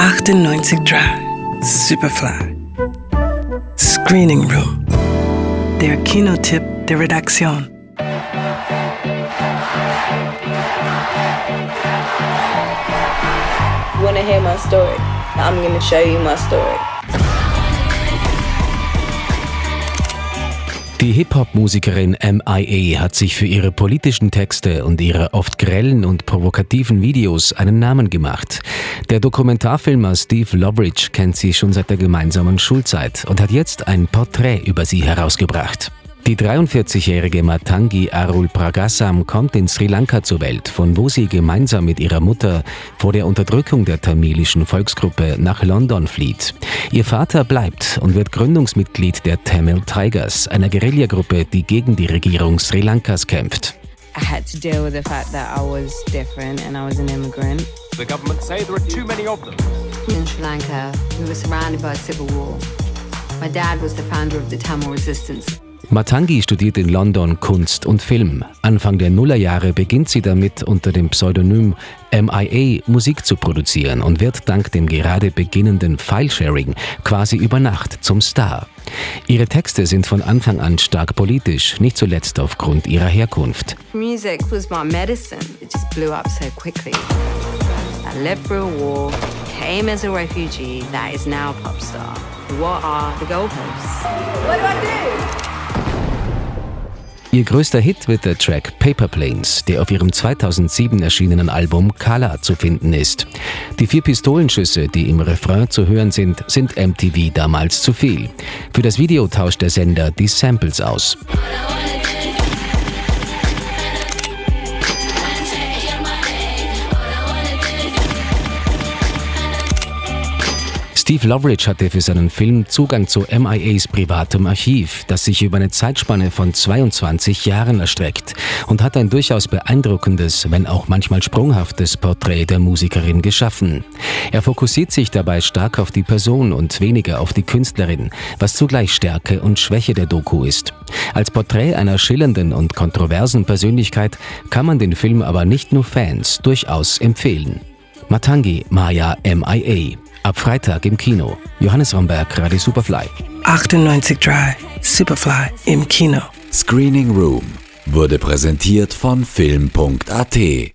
98 Drive, Superfly. Screening Room. Der Kinotipp der Redaktion. You wanna hear my story? I'm gonna show you my story. Die Hip-Hop-Musikerin MIA hat sich für ihre politischen Texte und ihre oft grellen und provokativen Videos einen Namen gemacht. Der Dokumentarfilmer Steve Loveridge kennt sie schon seit der gemeinsamen Schulzeit und hat jetzt ein Porträt über sie herausgebracht. Die 43-jährige Matangi Arul Pragasam kommt in Sri Lanka zur Welt, von wo sie gemeinsam mit ihrer Mutter vor der Unterdrückung der tamilischen Volksgruppe nach London flieht. Ihr Vater bleibt und wird Gründungsmitglied der Tamil Tigers, einer Guerillagruppe, die gegen die Regierung Sri Lankas kämpft. I had to deal with the fact that I was different and I was an immigrant. The government say there are too many of them. In Sri Lanka, we were surrounded by civil war. My dad was the founder of the Tamil resistance. Matangi studiert in London Kunst und Film. Anfang der Nullerjahre beginnt sie damit, unter dem Pseudonym MIA Musik zu produzieren und wird dank dem gerade beginnenden Filesharing quasi über Nacht zum Star. Ihre Texte sind von Anfang an stark politisch, nicht zuletzt aufgrund ihrer Herkunft. Music was my medicine. It just blew up so quickly. I lived through a war, came as a refugee, that is now a pop star. What are the goalposts? What do I do? Ihr größter Hit wird der Track Paper Planes, der auf ihrem 2007 erschienenen Album Kala zu finden ist. Die vier Pistolenschüsse, die im Refrain zu hören sind, sind MTV damals zu viel. Für das Video tauscht der Sender die Samples aus. Steve Loveridge hatte für seinen Film Zugang zu MIAs privatem Archiv, das sich über eine Zeitspanne von 22 Jahren erstreckt und hat ein durchaus beeindruckendes, wenn auch manchmal sprunghaftes Porträt der Musikerin geschaffen. Er fokussiert sich dabei stark auf die Person und weniger auf die Künstlerin, was zugleich Stärke und Schwäche der Doku ist. Als Porträt einer schillernden und kontroversen Persönlichkeit kann man den Film aber nicht nur Fans durchaus empfehlen. Matangi Maya MIA Ab Freitag im Kino. Johannes Romberg, Radio Superfly. 98 Drive, Superfly im Kino. Screening Room wurde präsentiert von Film.at